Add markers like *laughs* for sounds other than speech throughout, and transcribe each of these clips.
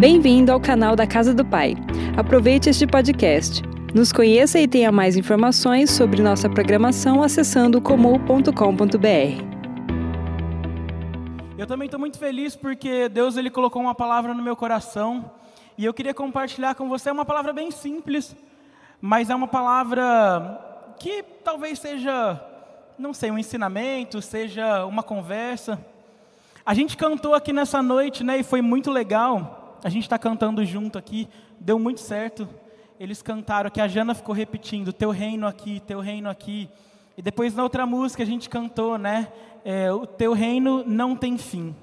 Bem-vindo ao canal da Casa do Pai. Aproveite este podcast. Nos conheça e tenha mais informações sobre nossa programação acessando comum.com.br. Eu também estou muito feliz porque Deus ele colocou uma palavra no meu coração e eu queria compartilhar com você uma palavra bem simples, mas é uma palavra que talvez seja, não sei, um ensinamento, seja uma conversa. A gente cantou aqui nessa noite, né, e foi muito legal a gente está cantando junto aqui, deu muito certo. Eles cantaram que a Jana ficou repetindo: Teu reino aqui, Teu reino aqui. E depois na outra música a gente cantou, né? É, o Teu reino não tem fim.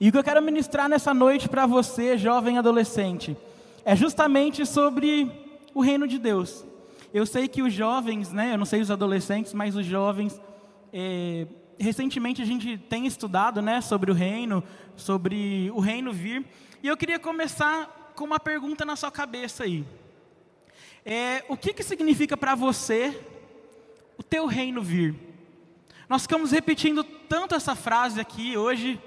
E o que eu quero ministrar nessa noite para você, jovem adolescente, é justamente sobre o reino de Deus. Eu sei que os jovens, né? Eu não sei os adolescentes, mas os jovens. É, recentemente a gente tem estudado, né? Sobre o reino, sobre o reino vir. E eu queria começar com uma pergunta na sua cabeça aí. É, o que, que significa para você o teu reino vir? Nós ficamos repetindo tanto essa frase aqui hoje,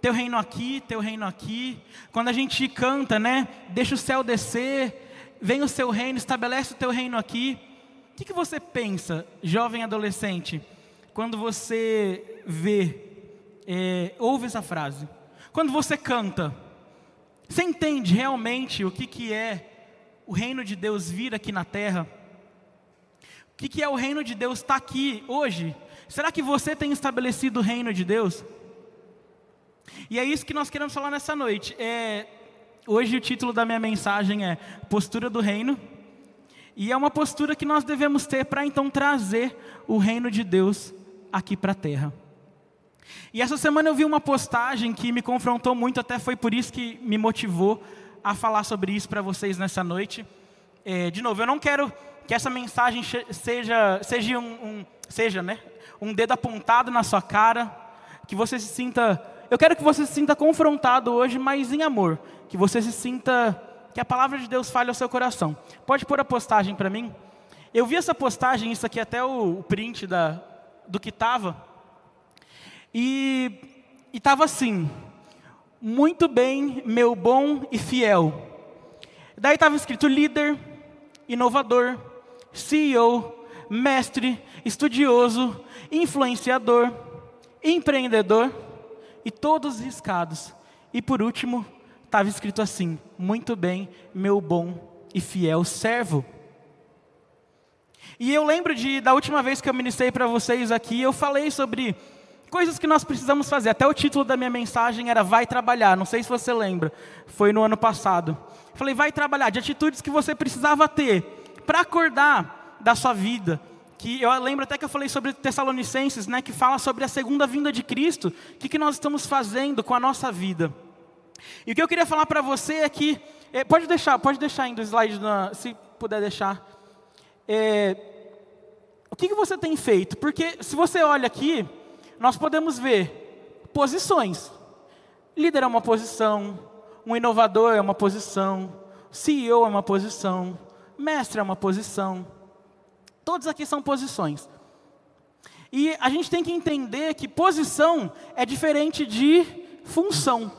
teu reino aqui, teu reino aqui. Quando a gente canta, né? Deixa o céu descer, vem o seu reino, estabelece o teu reino aqui. O que, que você pensa, jovem adolescente, quando você vê, é, ouve essa frase? Quando você canta, você entende realmente o que, que é o reino de Deus vir aqui na terra? O que, que é o reino de Deus estar tá aqui hoje? Será que você tem estabelecido o reino de Deus? E é isso que nós queremos falar nessa noite. É, hoje o título da minha mensagem é Postura do Reino. E é uma postura que nós devemos ter para então trazer o reino de Deus aqui para a terra. E essa semana eu vi uma postagem que me confrontou muito, até foi por isso que me motivou a falar sobre isso para vocês nessa noite. É, de novo, eu não quero que essa mensagem seja, seja, um, um, seja né, um dedo apontado na sua cara, que você se sinta. Eu quero que você se sinta confrontado hoje, mas em amor. Que você se sinta. Que a palavra de Deus fale ao seu coração. Pode pôr a postagem para mim? Eu vi essa postagem, isso aqui é até o, o print da, do que estava. E estava assim: Muito bem, meu bom e fiel. Daí estava escrito líder, inovador, CEO, mestre, estudioso, influenciador, empreendedor e todos riscados. E por último, estava escrito assim: Muito bem, meu bom e fiel servo. E eu lembro de da última vez que eu ministrei para vocês aqui, eu falei sobre coisas que nós precisamos fazer. Até o título da minha mensagem era Vai Trabalhar. Não sei se você lembra. Foi no ano passado. Falei, vai trabalhar, de atitudes que você precisava ter para acordar da sua vida. Que eu lembro até que eu falei sobre Tessalonicenses, né, que fala sobre a segunda vinda de Cristo. O que, que nós estamos fazendo com a nossa vida? E o que eu queria falar para você é que é, pode deixar, pode deixar ainda o slide, na, se puder deixar. É, o que, que você tem feito? Porque se você olha aqui, nós podemos ver posições. Líder é uma posição, um inovador é uma posição, CEO é uma posição, mestre é uma posição. Todos aqui são posições. E a gente tem que entender que posição é diferente de função.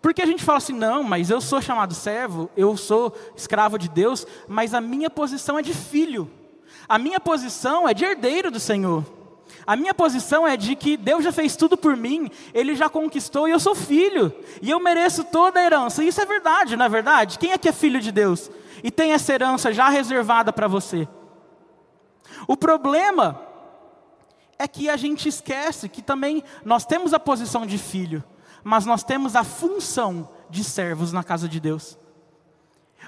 Porque a gente fala assim, não, mas eu sou chamado servo, eu sou escravo de Deus, mas a minha posição é de filho. A minha posição é de herdeiro do Senhor. A minha posição é de que Deus já fez tudo por mim, Ele já conquistou e eu sou filho, e eu mereço toda a herança. Isso é verdade, não é verdade? Quem é que é filho de Deus e tem essa herança já reservada para você? O problema é que a gente esquece que também nós temos a posição de filho, mas nós temos a função de servos na casa de Deus.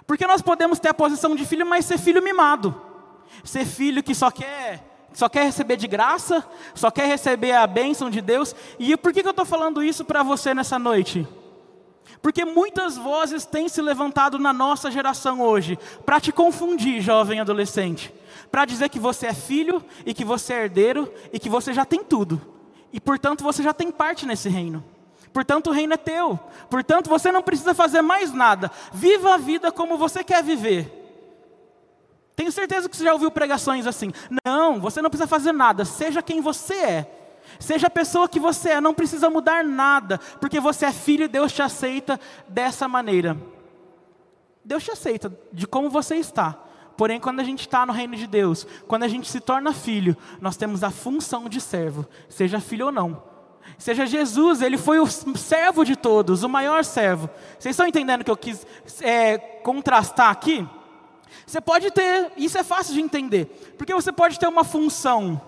Porque nós podemos ter a posição de filho, mas ser filho mimado, ser filho que só quer só quer receber de graça, só quer receber a bênção de Deus. E por que, eu estou falando isso para você nessa noite? Porque muitas vozes têm se levantado na nossa geração hoje para te confundir, jovem adolescente, para dizer que você é filho e que você é herdeiro e que você já tem tudo, e portanto você já tem parte nesse reino. Portanto, o reino é teu. Portanto, você não precisa fazer mais nada. Viva a vida como você quer viver. Tenho certeza que você já ouviu pregações assim. Não, você não precisa fazer nada, seja quem você é. Seja a pessoa que você é, não precisa mudar nada, porque você é filho e Deus te aceita dessa maneira. Deus te aceita de como você está. Porém, quando a gente está no reino de Deus, quando a gente se torna filho, nós temos a função de servo, seja filho ou não. Seja Jesus, ele foi o servo de todos, o maior servo. Vocês estão entendendo que eu quis é, contrastar aqui? Você pode ter, isso é fácil de entender, porque você pode ter uma função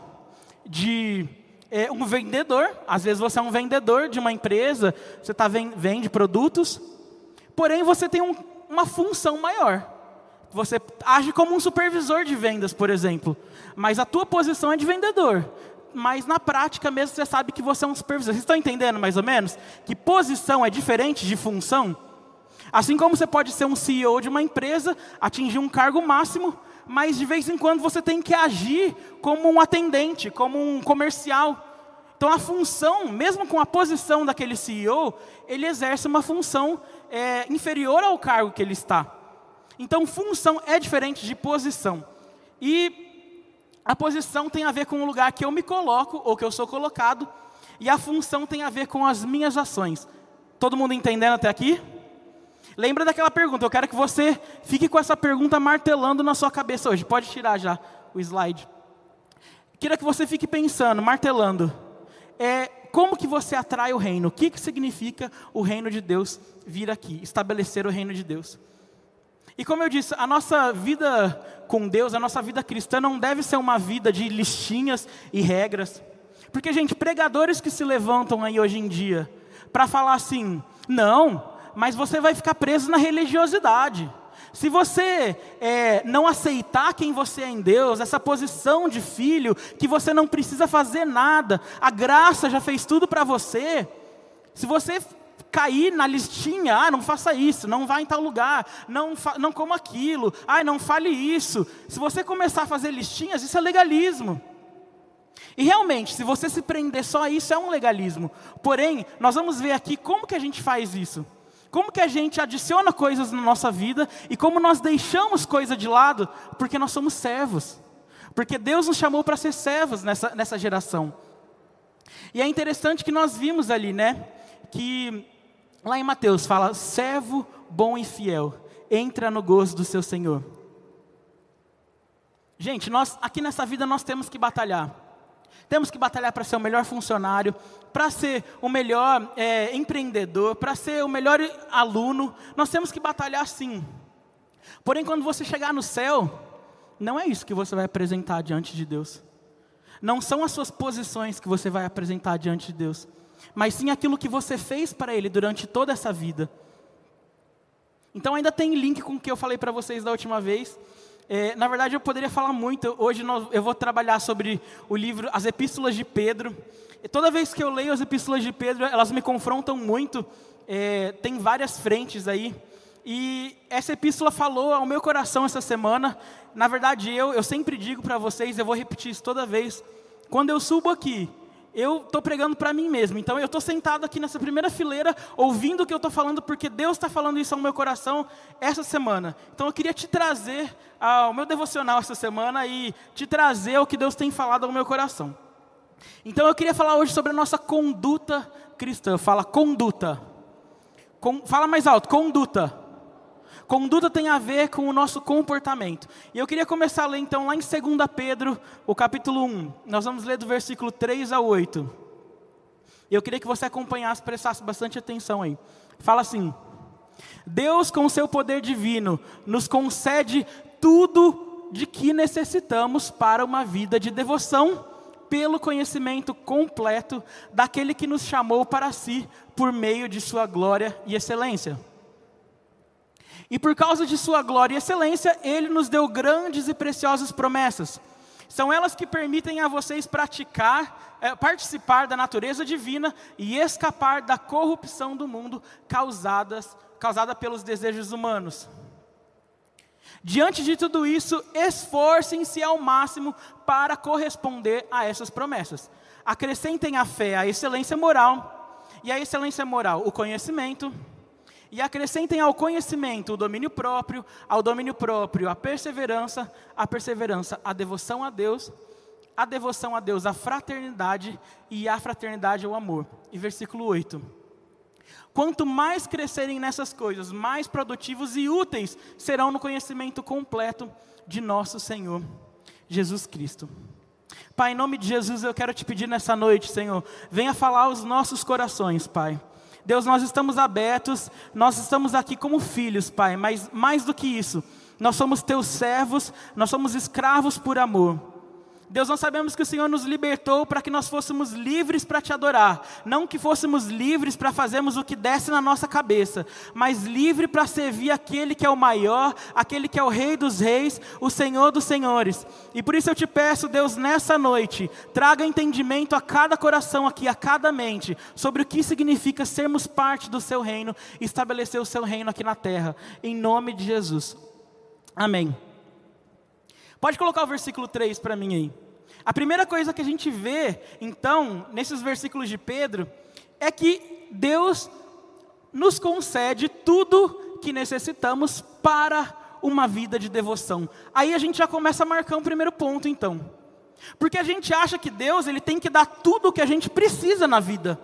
de é, um vendedor, às vezes você é um vendedor de uma empresa, você tá, vende produtos, porém você tem um, uma função maior. Você age como um supervisor de vendas, por exemplo, mas a tua posição é de vendedor. Mas na prática mesmo você sabe que você é um supervisor. Vocês estão entendendo mais ou menos? Que posição é diferente de função? Assim como você pode ser um CEO de uma empresa, atingir um cargo máximo, mas de vez em quando você tem que agir como um atendente, como um comercial. Então a função, mesmo com a posição daquele CEO, ele exerce uma função é, inferior ao cargo que ele está. Então função é diferente de posição. E a posição tem a ver com o lugar que eu me coloco ou que eu sou colocado, e a função tem a ver com as minhas ações. Todo mundo entendendo até aqui? Lembra daquela pergunta? Eu quero que você fique com essa pergunta martelando na sua cabeça hoje. Pode tirar já o slide. Queria que você fique pensando, martelando. É, como que você atrai o reino? O que, que significa o reino de Deus vir aqui, estabelecer o reino de Deus? E como eu disse, a nossa vida com Deus, a nossa vida cristã não deve ser uma vida de listinhas e regras. Porque, gente, pregadores que se levantam aí hoje em dia para falar assim, não, mas você vai ficar preso na religiosidade. Se você é, não aceitar quem você é em Deus, essa posição de filho, que você não precisa fazer nada, a graça já fez tudo para você. Se você cair na listinha, ah, não faça isso, não vá em tal lugar, não, não coma aquilo, ah, não fale isso. Se você começar a fazer listinhas, isso é legalismo. E realmente, se você se prender só a isso, é um legalismo. Porém, nós vamos ver aqui como que a gente faz isso. Como que a gente adiciona coisas na nossa vida e como nós deixamos coisa de lado porque nós somos servos. Porque Deus nos chamou para ser servos nessa, nessa geração. E é interessante que nós vimos ali, né? Que lá em Mateus fala: servo bom e fiel, entra no gozo do seu Senhor. Gente, nós aqui nessa vida nós temos que batalhar. Temos que batalhar para ser o melhor funcionário, para ser o melhor é, empreendedor, para ser o melhor aluno. Nós temos que batalhar sim. Porém, quando você chegar no céu, não é isso que você vai apresentar diante de Deus. Não são as suas posições que você vai apresentar diante de Deus, mas sim aquilo que você fez para Ele durante toda essa vida. Então ainda tem link com o que eu falei para vocês da última vez, é, na verdade, eu poderia falar muito. Hoje nós, eu vou trabalhar sobre o livro As Epístolas de Pedro. E toda vez que eu leio as Epístolas de Pedro, elas me confrontam muito. É, tem várias frentes aí. E essa epístola falou ao meu coração essa semana. Na verdade, eu, eu sempre digo para vocês, eu vou repetir isso toda vez. Quando eu subo aqui eu estou pregando para mim mesmo. Então eu estou sentado aqui nessa primeira fileira, ouvindo o que eu estou falando, porque Deus está falando isso ao meu coração essa semana. Então eu queria te trazer ao meu devocional essa semana e te trazer o que Deus tem falado ao meu coração. Então eu queria falar hoje sobre a nossa conduta cristã. Fala conduta. Com, fala mais alto, conduta. Conduta tem a ver com o nosso comportamento. E eu queria começar a ler então lá em 2 Pedro, o capítulo 1. Nós vamos ler do versículo 3 a 8. E eu queria que você acompanhasse, prestasse bastante atenção aí. Fala assim: Deus, com seu poder divino, nos concede tudo de que necessitamos para uma vida de devoção, pelo conhecimento completo daquele que nos chamou para si por meio de sua glória e excelência. E por causa de sua glória e excelência, ele nos deu grandes e preciosas promessas. São elas que permitem a vocês praticar, é, participar da natureza divina e escapar da corrupção do mundo causadas, causada pelos desejos humanos. Diante de tudo isso, esforcem-se ao máximo para corresponder a essas promessas. Acrescentem à fé a excelência moral, e a excelência moral, o conhecimento, e acrescentem ao conhecimento o domínio próprio, ao domínio próprio a perseverança, a perseverança a devoção a Deus, a devoção a Deus, a fraternidade e a fraternidade ao amor. E versículo 8. Quanto mais crescerem nessas coisas, mais produtivos e úteis serão no conhecimento completo de nosso Senhor Jesus Cristo. Pai, em nome de Jesus, eu quero te pedir nessa noite, Senhor, venha falar aos nossos corações, Pai. Deus, nós estamos abertos, nós estamos aqui como filhos, Pai, mas mais do que isso, nós somos teus servos, nós somos escravos por amor. Deus, nós sabemos que o Senhor nos libertou para que nós fôssemos livres para te adorar, não que fôssemos livres para fazermos o que desce na nossa cabeça, mas livre para servir aquele que é o maior, aquele que é o Rei dos Reis, o Senhor dos Senhores. E por isso eu te peço, Deus, nessa noite, traga entendimento a cada coração aqui, a cada mente, sobre o que significa sermos parte do seu reino e estabelecer o seu reino aqui na terra, em nome de Jesus. Amém. Pode colocar o versículo 3 para mim aí. A primeira coisa que a gente vê, então, nesses versículos de Pedro, é que Deus nos concede tudo que necessitamos para uma vida de devoção. Aí a gente já começa a marcar um primeiro ponto, então. Porque a gente acha que Deus ele tem que dar tudo o que a gente precisa na vida.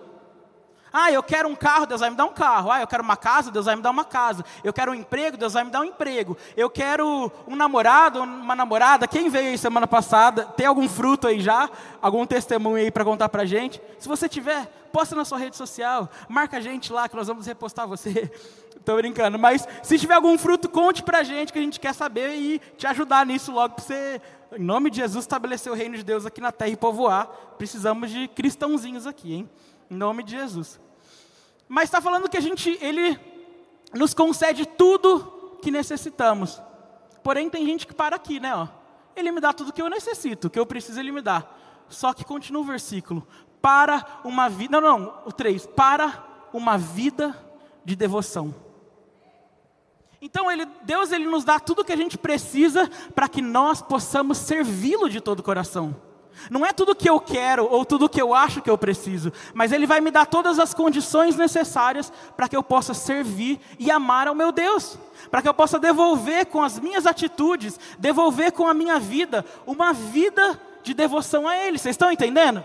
Ah, eu quero um carro, Deus vai me dar um carro. Ah, eu quero uma casa, Deus vai me dar uma casa. Eu quero um emprego, Deus vai me dar um emprego. Eu quero um namorado, uma namorada. Quem veio aí semana passada? Tem algum fruto aí já? Algum testemunho aí para contar para gente? Se você tiver, posta na sua rede social. Marca a gente lá que nós vamos repostar você. *laughs* Estou brincando, mas se tiver algum fruto, conte para gente que a gente quer saber e te ajudar nisso logo para você, em nome de Jesus, estabelecer o reino de Deus aqui na terra e povoar. Precisamos de cristãozinhos aqui, hein? Em nome de Jesus. Mas está falando que a gente, ele nos concede tudo que necessitamos. Porém, tem gente que para aqui, né? Ó. Ele me dá tudo que eu necessito, que eu preciso, ele me dá. Só que continua o versículo. Para uma vida. Não, não, o 3. Para uma vida de devoção. Então, ele, Deus ele nos dá tudo que a gente precisa para que nós possamos servi-lo de todo o coração. Não é tudo que eu quero ou tudo que eu acho que eu preciso, mas Ele vai me dar todas as condições necessárias para que eu possa servir e amar ao meu Deus, para que eu possa devolver com as minhas atitudes, devolver com a minha vida, uma vida de devoção a Ele. Vocês estão entendendo?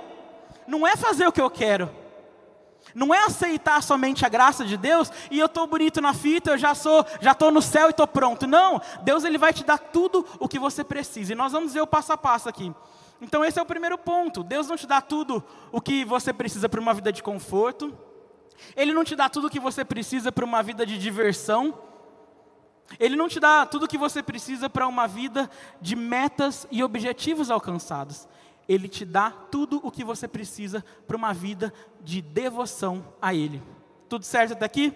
Não é fazer o que eu quero, não é aceitar somente a graça de Deus e eu estou bonito na fita, eu já sou, já estou no céu e estou pronto. Não, Deus ele vai te dar tudo o que você precisa. E nós vamos ver o passo a passo aqui. Então, esse é o primeiro ponto. Deus não te dá tudo o que você precisa para uma vida de conforto. Ele não te dá tudo o que você precisa para uma vida de diversão. Ele não te dá tudo o que você precisa para uma vida de metas e objetivos alcançados. Ele te dá tudo o que você precisa para uma vida de devoção a Ele. Tudo certo até aqui?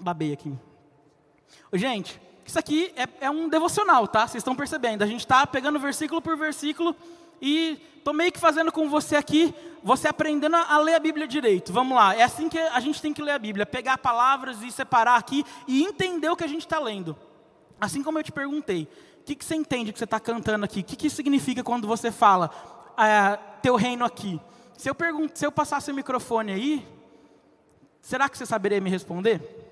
Babei aqui. Gente, isso aqui é, é um devocional, tá? Vocês estão percebendo? A gente está pegando versículo por versículo e estou meio que fazendo com você aqui, você aprendendo a ler a Bíblia direito. Vamos lá, é assim que a gente tem que ler a Bíblia, pegar palavras e separar aqui e entender o que a gente está lendo. Assim como eu te perguntei, o que, que você entende que você está cantando aqui? O que, que significa quando você fala ah, teu reino aqui? Se eu, se eu passasse o microfone aí, será que você saberia me responder?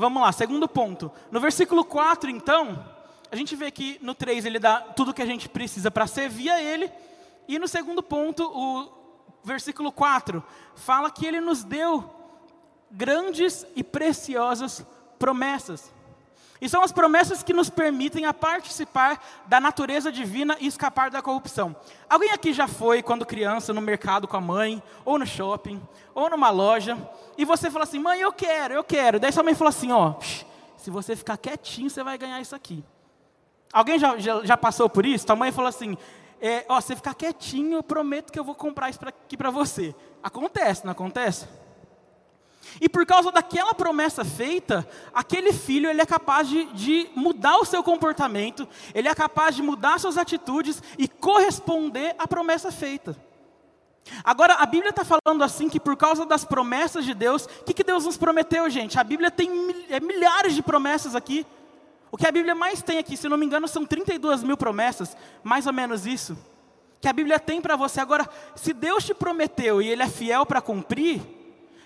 Vamos lá, segundo ponto. No versículo 4, então, a gente vê que no 3 ele dá tudo que a gente precisa para servir a ele. E no segundo ponto, o versículo 4, fala que ele nos deu grandes e preciosas promessas. E são as promessas que nos permitem a participar da natureza divina e escapar da corrupção. Alguém aqui já foi, quando criança, no mercado com a mãe, ou no shopping, ou numa loja, e você fala assim, mãe, eu quero, eu quero. Daí sua mãe fala assim, ó, se você ficar quietinho, você vai ganhar isso aqui. Alguém já, já, já passou por isso? Tua mãe falou assim, é, ó, você ficar quietinho, eu prometo que eu vou comprar isso aqui para você. Acontece, não acontece? E por causa daquela promessa feita, aquele filho ele é capaz de, de, mudar o seu comportamento, ele é capaz de mudar suas atitudes e corresponder à promessa feita. Agora, a Bíblia está falando assim que por causa das promessas de Deus, o que, que Deus nos prometeu, gente? A Bíblia tem é, milhares de promessas aqui. O que a Bíblia mais tem aqui, se não me engano, são 32 mil promessas, mais ou menos isso. Que a Bíblia tem para você. Agora, se Deus te prometeu e Ele é fiel para cumprir,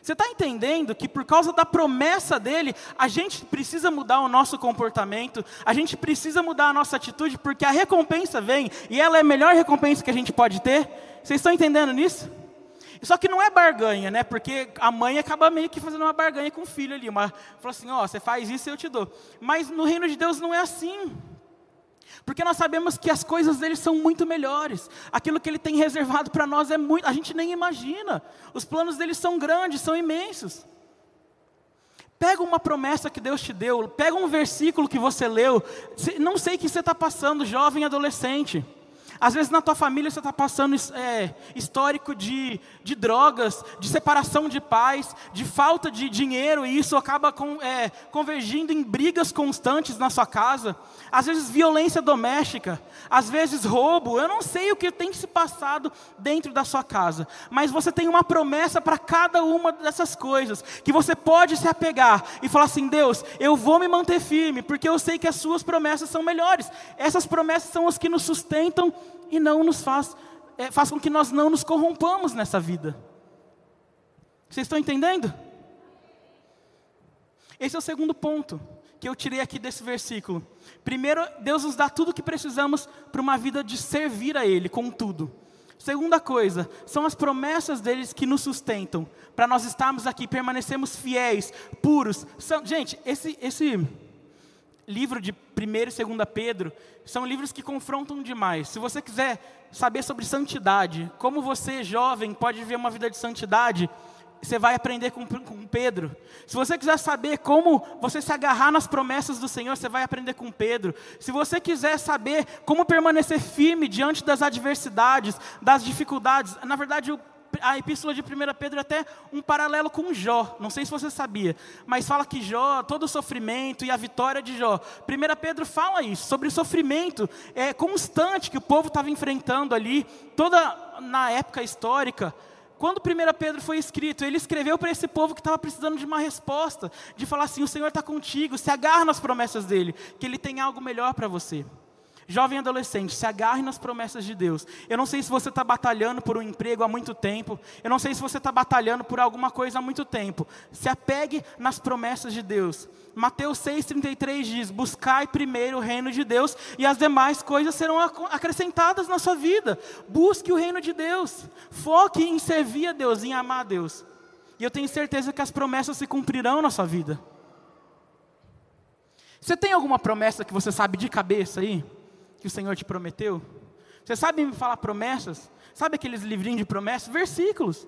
Você está entendendo que por causa da promessa dele, a gente precisa mudar o nosso comportamento, a gente precisa mudar a nossa atitude, porque a recompensa vem e ela é a melhor recompensa que a gente pode ter? Vocês estão entendendo nisso? Só que não é barganha, né? Porque a mãe acaba meio que fazendo uma barganha com o filho ali. Uma, fala assim: ó, oh, você faz isso e eu te dou. Mas no reino de Deus não é assim. Porque nós sabemos que as coisas dele são muito melhores. Aquilo que ele tem reservado para nós é muito, a gente nem imagina. Os planos dele são grandes, são imensos. Pega uma promessa que Deus te deu, pega um versículo que você leu. Não sei o que você está passando, jovem adolescente. Às vezes na tua família você está passando é, histórico de, de drogas, de separação de pais, de falta de dinheiro, e isso acaba com, é, convergindo em brigas constantes na sua casa. Às vezes violência doméstica, às vezes roubo. Eu não sei o que tem se passado dentro da sua casa, mas você tem uma promessa para cada uma dessas coisas, que você pode se apegar e falar assim: Deus, eu vou me manter firme, porque eu sei que as suas promessas são melhores. Essas promessas são as que nos sustentam e não nos faz, é, faz com que nós não nos corrompamos nessa vida. Vocês estão entendendo? Esse é o segundo ponto que eu tirei aqui desse versículo. Primeiro, Deus nos dá tudo o que precisamos para uma vida de servir a Ele com tudo. Segunda coisa, são as promessas deles que nos sustentam, para nós estarmos aqui, permanecermos fiéis, puros. São, gente, esse, esse livro de 1 e 2 Pedro são livros que confrontam demais. Se você quiser saber sobre santidade, como você, jovem, pode viver uma vida de santidade, você vai aprender com, com, Pedro. Se você quiser saber como você se agarrar nas promessas do Senhor, você vai aprender com Pedro. Se você quiser saber como permanecer firme diante das adversidades, das dificuldades, na verdade, o a epístola de 1 Pedro é até um paralelo com Jó. Não sei se você sabia, mas fala que Jó, todo o sofrimento e a vitória de Jó. 1 Pedro fala isso, sobre o sofrimento é, constante que o povo estava enfrentando ali, toda na época histórica. Quando 1 Pedro foi escrito, ele escreveu para esse povo que estava precisando de uma resposta, de falar assim: o Senhor está contigo, se agarra nas promessas dele, que ele tem algo melhor para você. Jovem adolescente, se agarre nas promessas de Deus. Eu não sei se você está batalhando por um emprego há muito tempo. Eu não sei se você está batalhando por alguma coisa há muito tempo. Se apegue nas promessas de Deus. Mateus 6,33 diz: Buscai primeiro o reino de Deus e as demais coisas serão acrescentadas na sua vida. Busque o reino de Deus. Foque em servir a Deus, em amar a Deus. E eu tenho certeza que as promessas se cumprirão na sua vida. Você tem alguma promessa que você sabe de cabeça aí? Que o Senhor te prometeu? Você sabe me falar promessas? Sabe aqueles livrinhos de promessas? Versículos.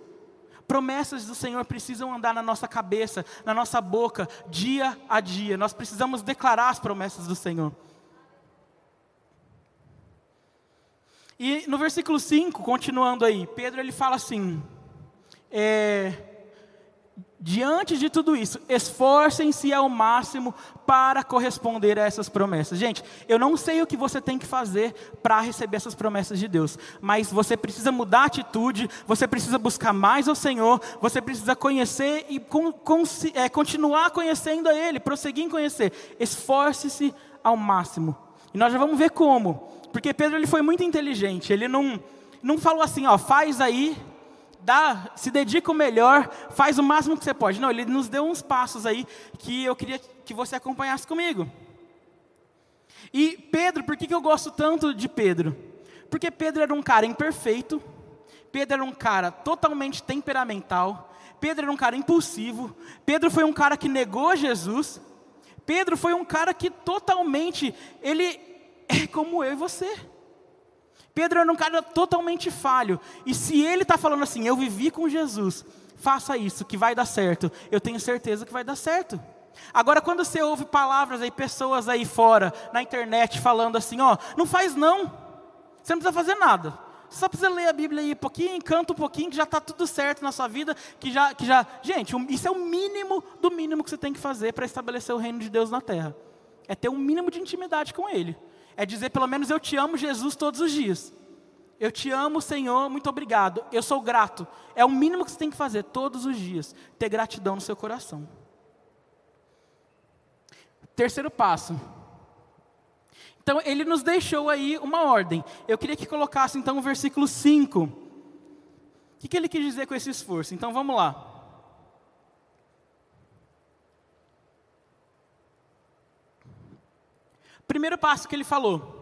Promessas do Senhor precisam andar na nossa cabeça, na nossa boca, dia a dia. Nós precisamos declarar as promessas do Senhor. E no versículo 5, continuando aí, Pedro ele fala assim: é, Diante de tudo isso, esforcem-se ao máximo para corresponder a essas promessas. Gente, eu não sei o que você tem que fazer para receber essas promessas de Deus, mas você precisa mudar a atitude, você precisa buscar mais ao Senhor, você precisa conhecer e con, con, é, continuar conhecendo a Ele, prosseguir em conhecer. Esforce-se ao máximo. E nós já vamos ver como, porque Pedro ele foi muito inteligente, ele não, não falou assim, ó, faz aí dá, se dedica o melhor, faz o máximo que você pode. Não, ele nos deu uns passos aí que eu queria que você acompanhasse comigo. E Pedro, por que, que eu gosto tanto de Pedro? Porque Pedro era um cara imperfeito, Pedro era um cara totalmente temperamental, Pedro era um cara impulsivo, Pedro foi um cara que negou Jesus, Pedro foi um cara que totalmente, ele é como eu e você. Pedro era um cara totalmente falho. E se ele está falando assim, eu vivi com Jesus, faça isso, que vai dar certo, eu tenho certeza que vai dar certo. Agora, quando você ouve palavras aí, pessoas aí fora, na internet, falando assim, ó, não faz não, você não precisa fazer nada. Você só precisa ler a Bíblia aí um pouquinho, canta um pouquinho, que já está tudo certo na sua vida, que já, que já. Gente, isso é o mínimo do mínimo que você tem que fazer para estabelecer o reino de Deus na terra. É ter um mínimo de intimidade com Ele. É dizer pelo menos eu te amo, Jesus, todos os dias. Eu te amo, Senhor, muito obrigado. Eu sou grato. É o mínimo que você tem que fazer todos os dias. Ter gratidão no seu coração. Terceiro passo. Então, ele nos deixou aí uma ordem. Eu queria que colocasse então o versículo 5. O que, que ele quis dizer com esse esforço? Então, vamos lá. Primeiro passo que ele falou.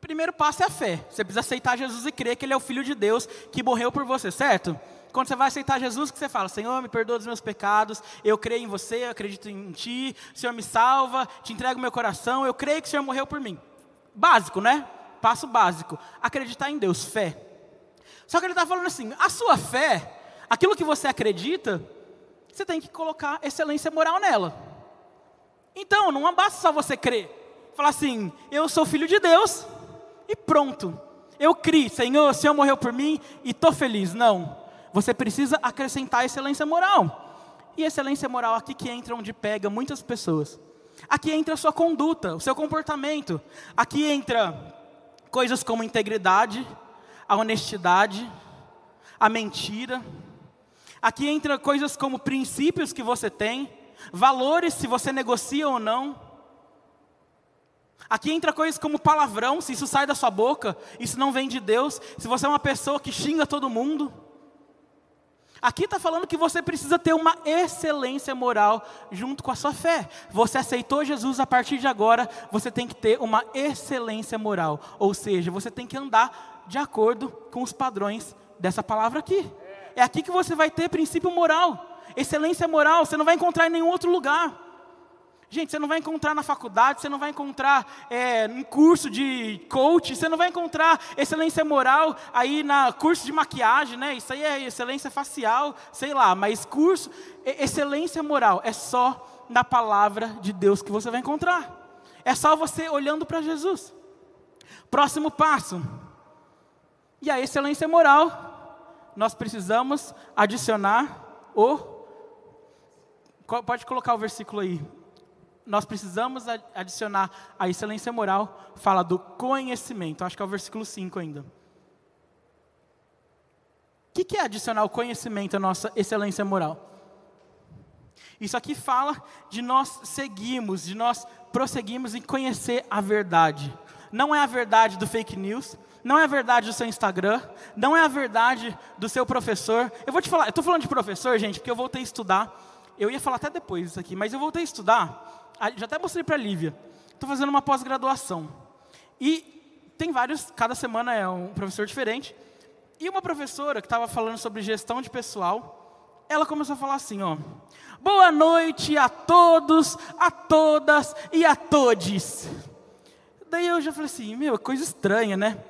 Primeiro passo é a fé. Você precisa aceitar Jesus e crer que Ele é o Filho de Deus que morreu por você, certo? Quando você vai aceitar Jesus, que você fala, Senhor, me perdoa dos meus pecados, eu creio em você, eu acredito em Ti, Senhor me salva, te entrego meu coração, eu creio que o Senhor morreu por mim. Básico, né? Passo básico. Acreditar em Deus, fé. Só que ele está falando assim: a sua fé, aquilo que você acredita, você tem que colocar excelência moral nela. Então, não basta só você crer. Falar assim, eu sou filho de Deus e pronto. Eu criei, Senhor, o Senhor morreu por mim e estou feliz. Não. Você precisa acrescentar excelência moral. E excelência moral aqui que entra onde pega muitas pessoas. Aqui entra a sua conduta, o seu comportamento. Aqui entra coisas como integridade, a honestidade, a mentira. Aqui entra coisas como princípios que você tem, valores se você negocia ou não. Aqui entra coisas como palavrão, se isso sai da sua boca, isso não vem de Deus. Se você é uma pessoa que xinga todo mundo. Aqui está falando que você precisa ter uma excelência moral junto com a sua fé. Você aceitou Jesus a partir de agora, você tem que ter uma excelência moral. Ou seja, você tem que andar de acordo com os padrões dessa palavra aqui. É aqui que você vai ter princípio moral, excelência moral, você não vai encontrar em nenhum outro lugar. Gente, você não vai encontrar na faculdade, você não vai encontrar é, em curso de coach, você não vai encontrar excelência moral aí na curso de maquiagem, né? Isso aí é excelência facial, sei lá, mas curso, excelência moral é só na palavra de Deus que você vai encontrar. É só você olhando para Jesus. Próximo passo. E a excelência moral, nós precisamos adicionar o. Pode colocar o versículo aí nós precisamos adicionar a excelência moral, fala do conhecimento. Acho que é o versículo 5 ainda. O que, que é adicionar o conhecimento à nossa excelência moral? Isso aqui fala de nós seguirmos, de nós prosseguirmos em conhecer a verdade. Não é a verdade do fake news, não é a verdade do seu Instagram, não é a verdade do seu professor. Eu vou te falar, eu estou falando de professor, gente, porque eu voltei a estudar. Eu ia falar até depois isso aqui, mas eu voltei a estudar já até mostrei para a Lívia. Estou fazendo uma pós-graduação. E tem vários, cada semana é um professor diferente. E uma professora que estava falando sobre gestão de pessoal, ela começou a falar assim, ó. Boa noite a todos, a todas e a todes. Daí eu já falei assim, meu, coisa estranha, né?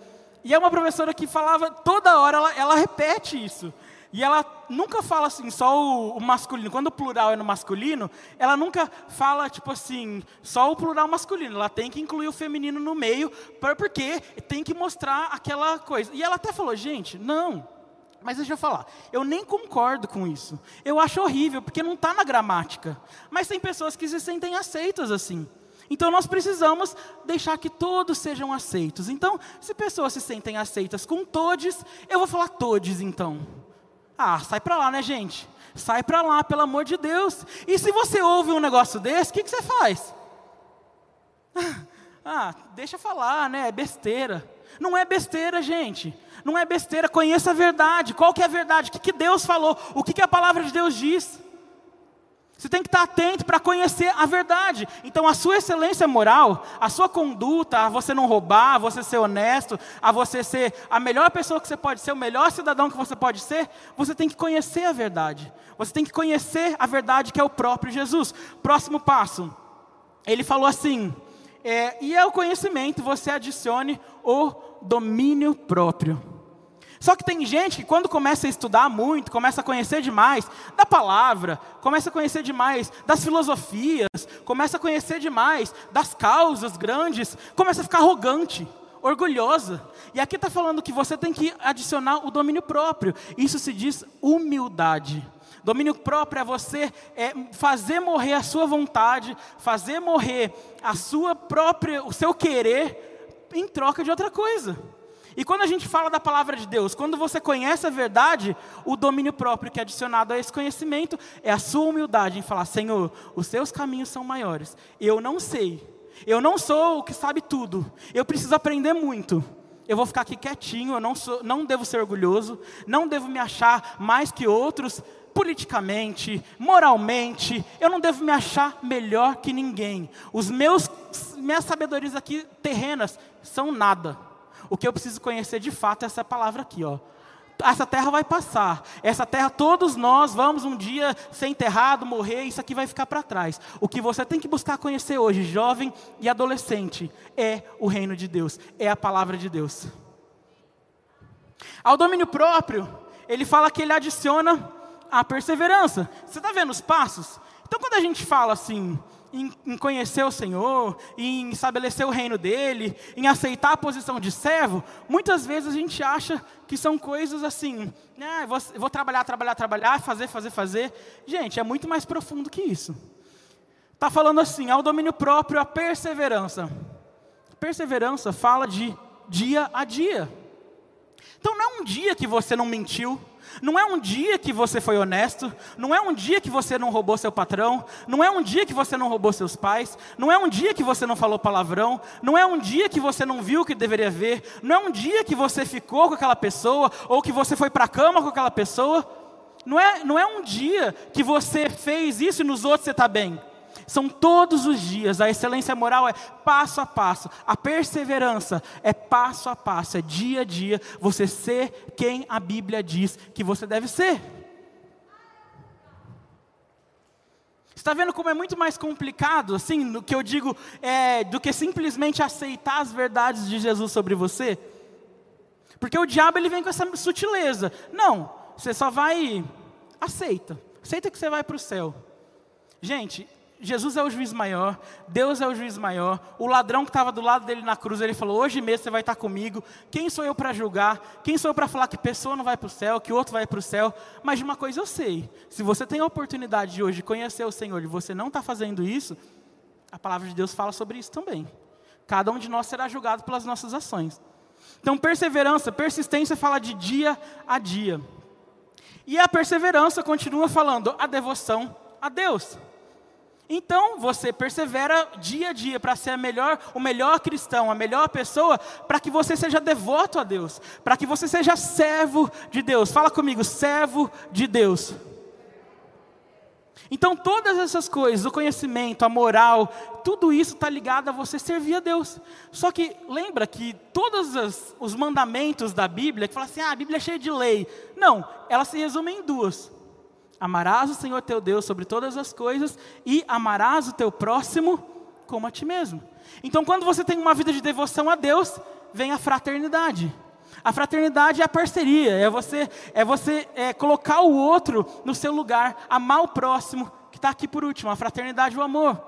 E é uma professora que falava, toda hora ela, ela repete isso. E ela nunca fala assim, só o, o, masculino. Quando o plural é no masculino, ela nunca fala, tipo assim, só o plural masculino. Ela tem que incluir o feminino no meio, porque tem que mostrar aquela coisa. E ela até falou, gente, não. Mas deixa eu falar, eu nem concordo com isso. Eu acho horrível, porque não está na gramática. Mas tem pessoas que se sentem aceitas assim. Então nós precisamos deixar que todos sejam aceitos. Então, se pessoas se sentem aceitas com todes, eu vou falar todes então. Ah, sai para lá, né, gente? Sai para lá, pelo amor de Deus. E se você ouve um negócio desse, o que, que você faz? *laughs* Ah, deixa falar, né? É besteira. Não é besteira, gente. Não é besteira. Conheça a verdade. Qual que é a verdade? O que, que Deus falou? O que, que a palavra de Deus diz? Você tem que estar atento para conhecer a verdade. Então, a sua excelência moral, a sua conduta, a você não roubar, a você ser honesto, a você ser a melhor pessoa que você pode ser, o melhor cidadão que você pode ser, você tem que conhecer a verdade. Você tem que conhecer a verdade que é o próprio Jesus. Próximo passo. Ele falou assim: é, e é o conhecimento, você adicione o domínio próprio. Só que tem gente que quando começa a estudar muito, começa a conhecer demais da palavra, começa a conhecer demais das filosofias, começa a conhecer demais das causas grandes, começa a ficar arrogante, orgulhosa. E aqui está falando que você tem que adicionar o domínio próprio. Isso se diz humildade. Domínio próprio é você é, fazer morrer a sua vontade, fazer morrer a sua própria, o seu querer em troca de outra coisa. E quando a gente fala da palavra de Deus, quando você conhece a verdade, o domínio próprio que é adicionado a esse conhecimento é a sua humildade em falar: Senhor, os seus caminhos são maiores. Eu não sei. Eu não sou o que sabe tudo. Eu preciso aprender muito. Eu vou ficar aqui quietinho, eu não, sou, não devo ser orgulhoso, não devo me achar mais que outros. politicamente, moralmente, eu não devo me achar melhor que ninguém. Os meus minhas sabedorias aqui terrenas são nada. O que eu preciso conhecer de fato é essa palavra aqui, ó. Essa terra vai passar. Essa terra, todos nós vamos um dia ser enterrado, morrer, isso aqui vai ficar para trás. O que você tem que buscar conhecer hoje, jovem e adolescente, é o reino de Deus, é a palavra de Deus. Ao domínio próprio, ele fala que ele adiciona a perseverança. Você está vendo os passos? Então, quando a gente fala assim, em, em, conhecer o Senhor, em estabelecer o reino dele, em aceitar a posição de servo, muitas vezes a gente acha que são coisas assim, né, vou, vou trabalhar, trabalhar, trabalhar, fazer, fazer, fazer. Gente, é muito mais profundo que isso. Está falando assim, ao domínio próprio, a perseverança. Perseverança fala de dia a dia. Então não é um dia que você não mentiu, não é um dia que você foi honesto, não é um dia que você não roubou seu patrão, não é um dia que você não roubou seus pais, não é um dia que você não falou palavrão, não é um dia que você não viu o que deveria ver, não é um dia que você ficou com aquela pessoa ou que você foi para a cama com aquela pessoa. Não é, não é um dia que você fez isso e nos outros você está bem. São todos os dias. A excelência moral é passo a passo. A perseverança é passo a passo, é dia a dia você ser quem a Bíblia diz que você deve ser. Está vendo como é muito mais complicado, assim, no que eu digo, é, do que simplesmente aceitar as verdades de Jesus sobre você? Porque o diabo ele vem com essa sutileza. Não, você só vai aceita, aceita que você vai para o céu. Gente, Jesus é o juiz maior, Deus é o juiz maior. O ladrão que estava do lado dele na cruz, ele falou: Hoje mesmo você vai estar comigo. Quem sou eu para julgar? Quem sou eu para falar que pessoa não vai para o céu, que outro vai para o céu? Mas de uma coisa eu sei: se você tem a oportunidade de hoje conhecer o Senhor e você não está fazendo isso, a palavra de Deus fala sobre isso também. Cada um de nós será julgado pelas nossas ações. Então, perseverança, persistência fala de dia a dia. E a perseverança continua falando a devoção a Deus. Então você persevera dia a dia para ser melhor, o melhor cristão, a melhor pessoa, para que você seja devoto a Deus, para que você seja servo de Deus. Fala comigo, servo de Deus. Então todas essas coisas, o conhecimento, a moral, tudo isso está ligado a você servir a Deus. Só que lembra que todos os mandamentos da Bíblia, que fala assim, ah, a Bíblia é cheia de lei. Não, ela se resume em duas. Amarás o Senhor teu Deus sobre todas as coisas e amarás o teu próximo como a ti mesmo. Então, quando você tem uma vida de devoção a Deus, vem a fraternidade. A fraternidade é a parceria, é você, é você é, colocar o outro no seu lugar, amar o próximo, que está aqui por último, a fraternidade o amor.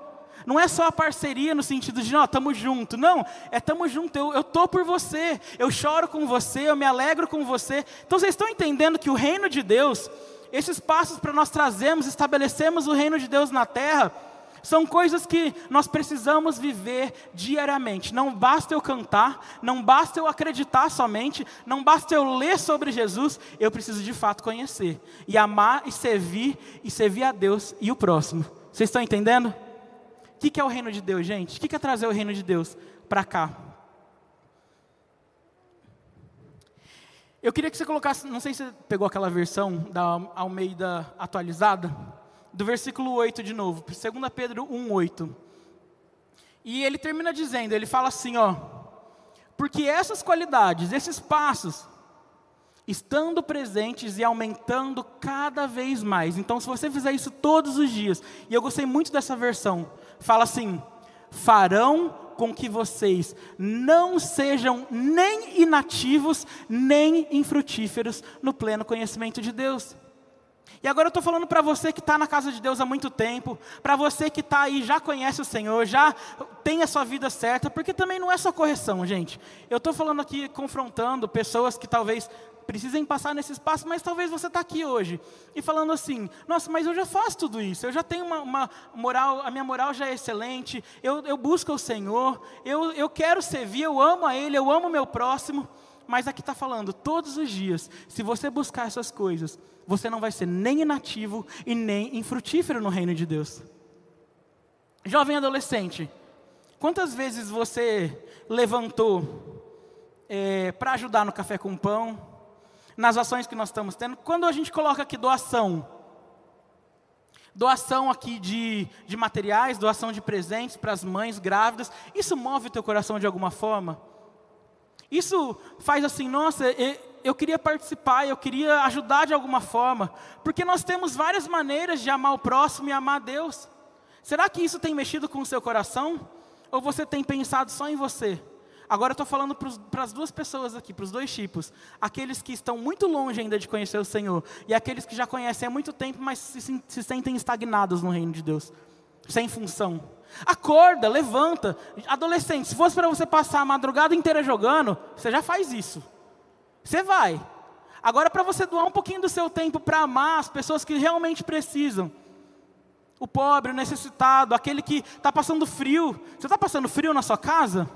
Não é só a parceria no sentido de, não, estamos juntos. Não, é estamos juntos, eu estou por você, eu choro com você, eu me alegro com você. Então vocês estão entendendo que o reino de Deus esses passos para nós trazermos, estabelecemos o reino de Deus na terra, são coisas que nós precisamos viver diariamente. Não basta eu cantar, não basta eu acreditar somente, não basta eu ler sobre Jesus, eu preciso de fato conhecer e amar e servir e servir a Deus e o próximo. Vocês estão entendendo? O que é o reino de Deus, gente? O que é trazer o reino de Deus para cá? Eu queria que você colocasse, não sei se você pegou aquela versão da Almeida atualizada, do versículo 8 de novo, 2 Pedro 1, 8. E ele termina dizendo, ele fala assim, ó, porque essas qualidades, esses passos, estando presentes e aumentando cada vez mais. Então, se você fizer isso todos os dias, e eu gostei muito dessa versão, fala assim: farão com que vocês não sejam nem inativos, nem infrutíferos no pleno conhecimento de Deus. E agora eu estou falando para você que está na casa de Deus há muito tempo, para você que está aí, já conhece o Senhor, já tem a sua vida certa, porque também não é só correção, gente. Eu estou falando aqui, confrontando pessoas que talvez precisem passar nesse espaço, mas talvez você está aqui hoje e falando assim: nossa, mas eu já faço tudo isso, eu já tenho uma, uma moral, a minha moral já é excelente, eu, eu busco o Senhor, eu, eu quero servir, eu amo a Ele, eu amo o meu próximo. Mas aqui está falando, todos os dias, se você buscar essas coisas, você não vai ser nem inativo e nem infrutífero no reino de Deus. Jovem adolescente, quantas vezes você levantou é, para ajudar no café com pão, nas ações que nós estamos tendo. Quando a gente coloca aqui doação, Doação aqui de, de materiais, doação de presentes para as mães grávidas, isso move o teu coração de alguma forma? Isso faz assim, nossa, eu queria participar, eu queria ajudar de alguma forma, porque nós temos várias maneiras de amar o próximo e amar Deus. Será que isso tem mexido com o seu coração? Ou você tem pensado só em você? Agora eu estou falando para as duas pessoas aqui, para os dois tipos. Aqueles que estão muito longe ainda de conhecer o Senhor, e aqueles que já conhecem há muito tempo, mas se, se sentem estagnados no reino de Deus, sem função. Acorda, levanta. Adolescente, se fosse para você passar a madrugada inteira jogando, você já faz isso. Você vai. Agora, para você doar um pouquinho do seu tempo para amar as pessoas que realmente precisam. O pobre, o necessitado, aquele que está passando frio. Você está passando frio na sua casa?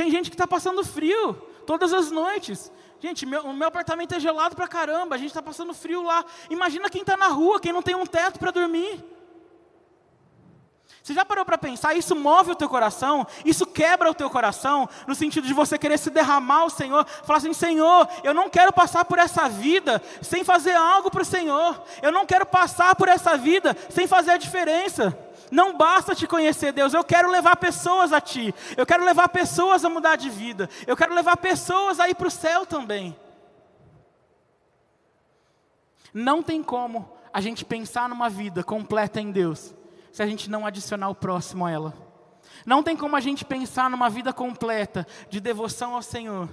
Tem gente que está passando frio todas as noites. Gente, meu, o meu apartamento é gelado para caramba, a gente está passando frio lá. Imagina quem está na rua, quem não tem um teto para dormir. Você já parou para pensar? Isso move o teu coração, isso quebra o teu coração, no sentido de você querer se derramar ao Senhor, falar assim: Senhor, eu não quero passar por essa vida sem fazer algo para o Senhor, eu não quero passar por essa vida sem fazer a diferença. Não basta te conhecer, Deus, eu quero levar pessoas a Ti, eu quero levar pessoas a mudar de vida, eu quero levar pessoas a ir para o céu também. Não tem como a gente pensar numa vida completa em Deus se a gente não adicionar o próximo a ela. Não tem como a gente pensar numa vida completa de devoção ao Senhor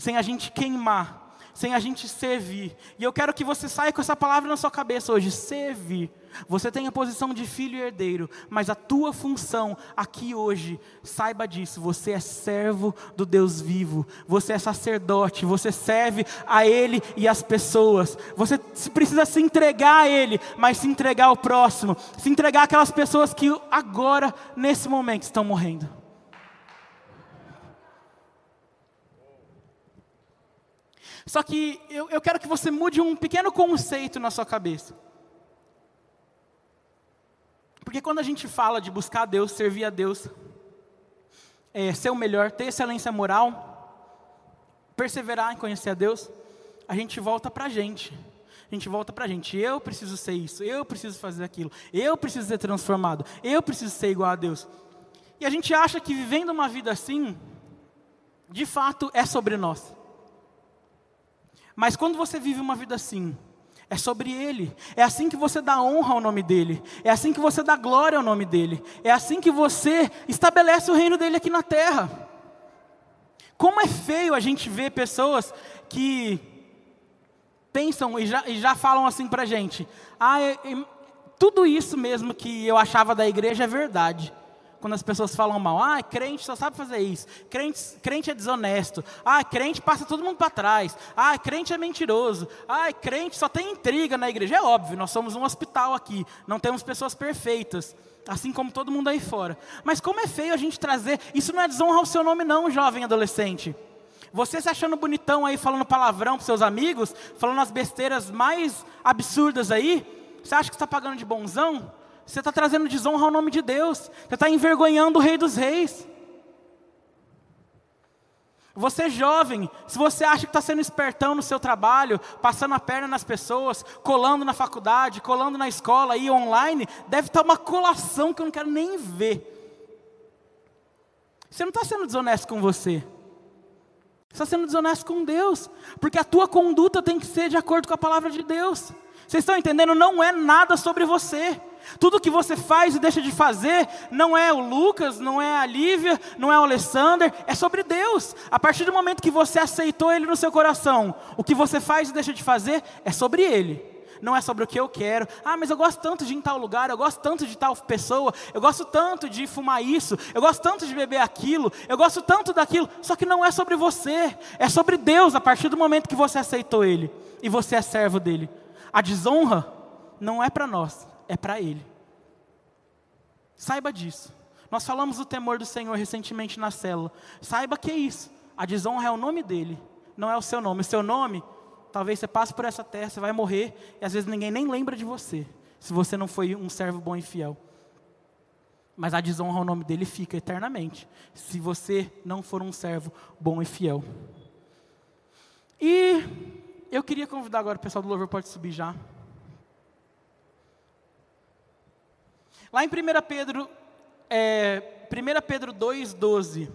sem a gente queimar, sem a gente servir. E eu quero que você saia com essa palavra na sua cabeça hoje: servir. Você tem a posição de filho e herdeiro, mas a tua função aqui hoje, saiba disso, você é servo do Deus vivo, você é sacerdote, você serve a Ele e as pessoas. Você precisa se entregar a Ele, mas se entregar ao próximo, se entregar àquelas pessoas que agora, nesse momento, estão morrendo. Só que eu, eu quero que você mude um pequeno conceito na sua cabeça. Porque quando a gente fala de buscar a Deus, servir a Deus, é, ser o melhor, ter excelência moral, perseverar em conhecer a Deus, a gente volta para a gente. A gente volta para a gente. Eu preciso ser isso, eu preciso fazer aquilo, eu preciso ser transformado, eu preciso ser igual a Deus. E a gente acha que vivendo uma vida assim, de fato é sobre nós. Mas quando você vive uma vida assim, é sobre Ele. É assim que você dá honra ao nome dEle. É assim que você dá glória ao nome dEle. É assim que você estabelece o reino dEle aqui na terra. Como é feio a gente ver pessoas que pensam e já, e já falam assim pra gente: ah, é, é, tudo isso mesmo que eu achava da igreja é verdade quando as pessoas falam mal. Ah, crente só sabe fazer isso. Crente, crente é desonesto. Ah, crente passa todo mundo para trás. Ah, crente é mentiroso. Ah, crente só tem intriga na igreja. É óbvio, nós somos um hospital aqui. Não temos pessoas perfeitas. Assim como todo mundo aí fora. Mas como é feio a gente trazer. Isso não é desonrar o seu nome, não, jovem adolescente. Você se achando bonitão aí, falando palavrão para seus amigos, falando as besteiras mais absurdas aí, você acha que está pagando de bonzão? Você está trazendo desonra ao nome de Deus. Você está envergonhando o Rei dos Reis. Você é jovem, se você acha que está sendo espertão no seu trabalho, passando a perna nas pessoas, colando na faculdade, colando na escola e online, deve estar tá uma colação que eu não quero nem ver. Você não está sendo desonesto com você. Você está sendo desonesto com Deus. Porque a tua conduta tem que ser de acordo com a palavra de Deus. Vocês estão entendendo? Não é nada sobre você. Tudo que você faz e deixa de fazer não é o Lucas, não é a Lívia, não é o Alessander, é sobre Deus. A partir do momento que você aceitou Ele no seu coração, o que você faz e deixa de fazer é sobre Ele. Não é sobre o que eu quero. Ah, mas eu gosto tanto de ir em tal lugar, eu gosto tanto de tal pessoa, eu gosto tanto de fumar isso, eu gosto tanto de beber aquilo, eu gosto tanto daquilo. Só que não é sobre você, é sobre Deus a partir do momento que você aceitou Ele e você é servo dele. A desonra não é para nós, é para Ele. Saiba disso. Nós falamos do temor do Senhor recentemente na célula. Saiba que é isso. A desonra é o nome dele, não é o seu nome. O seu nome, talvez você passe por essa terra, você vai morrer e às vezes ninguém nem lembra de você, se você não foi um servo bom e fiel. Mas a desonra ao nome dele fica eternamente, se você não for um servo bom e fiel. E eu queria convidar agora o pessoal do louvor, pode subir já. Lá em 1 Pedro, é, 1 Pedro 2,12,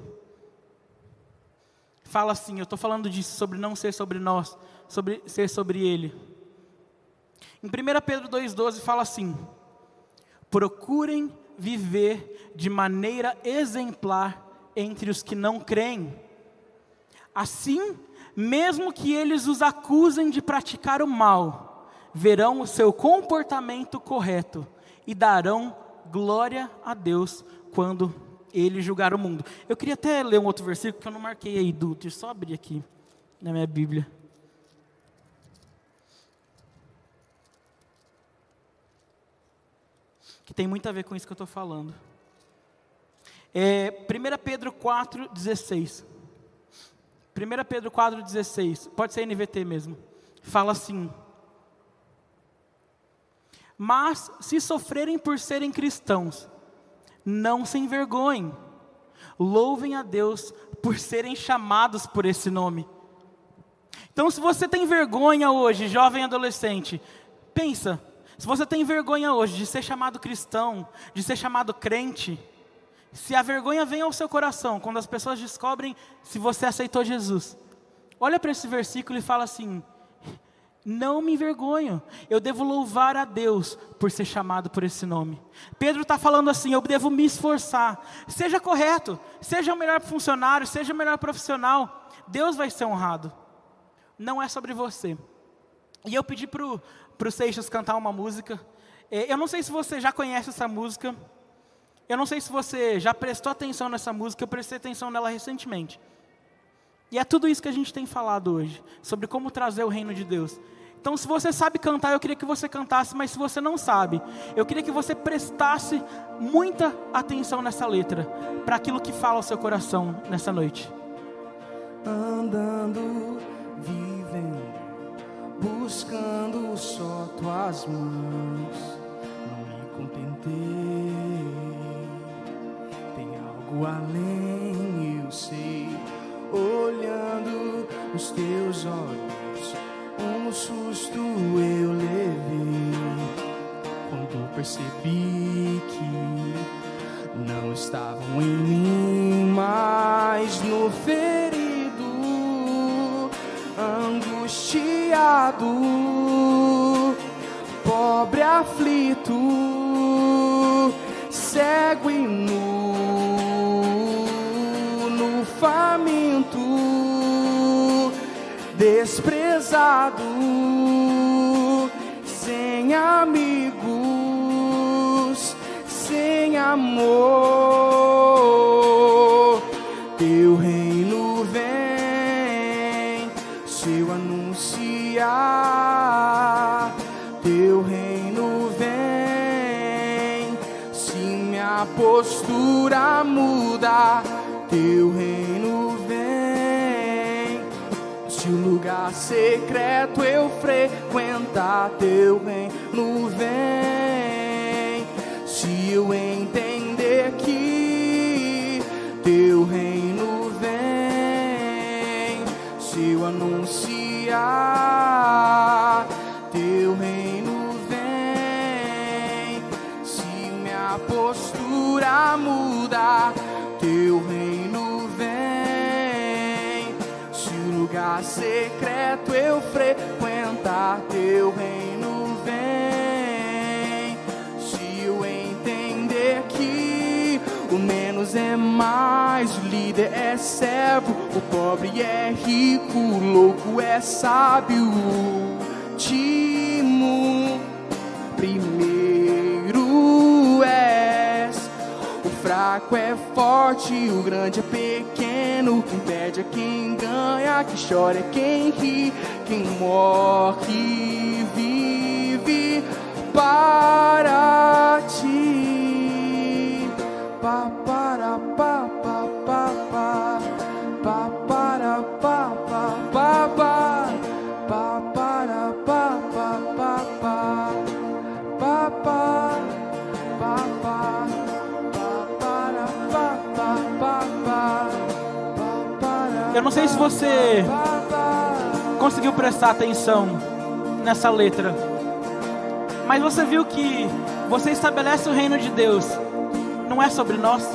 fala assim, eu estou falando disso, sobre não ser sobre nós, sobre ser sobre Ele. Em 1 Pedro 2,12 fala assim: procurem viver de maneira exemplar entre os que não creem. Assim, mesmo que eles os acusem de praticar o mal, verão o seu comportamento correto e darão glória a Deus quando ele julgar o mundo. Eu queria até ler um outro versículo que eu não marquei aí, Du, deixa eu só abrir aqui na minha Bíblia. Que tem muito a ver com isso que eu estou falando. É, 1 Pedro 4, 16. 1 Pedro 4, 16. Pode ser NVT mesmo. Fala assim. Mas se sofrerem por serem cristãos, não se envergonhem. Louvem a Deus por serem chamados por esse nome. Então, se você tem vergonha hoje, jovem adolescente, pensa, se você tem vergonha hoje de ser chamado cristão, de ser chamado crente, se a vergonha vem ao seu coração quando as pessoas descobrem se você aceitou Jesus, olha para esse versículo e fala assim: não me envergonho, eu devo louvar a Deus por ser chamado por esse nome. Pedro está falando assim: eu devo me esforçar, seja correto, seja o melhor funcionário, seja o melhor profissional, Deus vai ser honrado. Não é sobre você. E eu pedi para o Seixas cantar uma música. É, eu não sei se você já conhece essa música, eu não sei se você já prestou atenção nessa música, eu prestei atenção nela recentemente. E é tudo isso que a gente tem falado hoje, sobre como trazer o reino de Deus. Então, se você sabe cantar, eu queria que você cantasse, mas se você não sabe, eu queria que você prestasse muita atenção nessa letra, para aquilo que fala ao seu coração nessa noite. Andando, vivendo, buscando só tuas mãos, não me contentei. Tem algo além, eu sei, olhando os teus olhos um susto eu levei quando percebi que não estavam em mim, mas no ferido, angustiado, pobre aflito, cego e nu, no faminto desprezado, sem amigos, sem amor. Teu reino vem, se eu anunciar. Teu reino vem, se minha postura muda. Teu reino lugar secreto eu frequentar, teu reino vem. Se eu entender que teu reino vem, se eu anunciar teu reino vem, se minha postura mudar, teu reino lugar secreto eu frequentar teu reino vem. Se eu entender que o menos é mais, o líder é servo, o pobre é rico, o louco é sábio, último, primeiro és. O fraco é forte, o grande é pequeno. Quem perde é quem ganha, quem chora é quem ri. Quem morre vive para ti. Sei se você conseguiu prestar atenção nessa letra. Mas você viu que você estabelece o reino de Deus, não é sobre nós.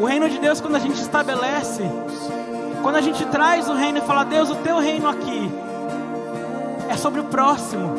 O reino de Deus, quando a gente estabelece, quando a gente traz o reino e fala, Deus, o teu reino aqui, é sobre o próximo,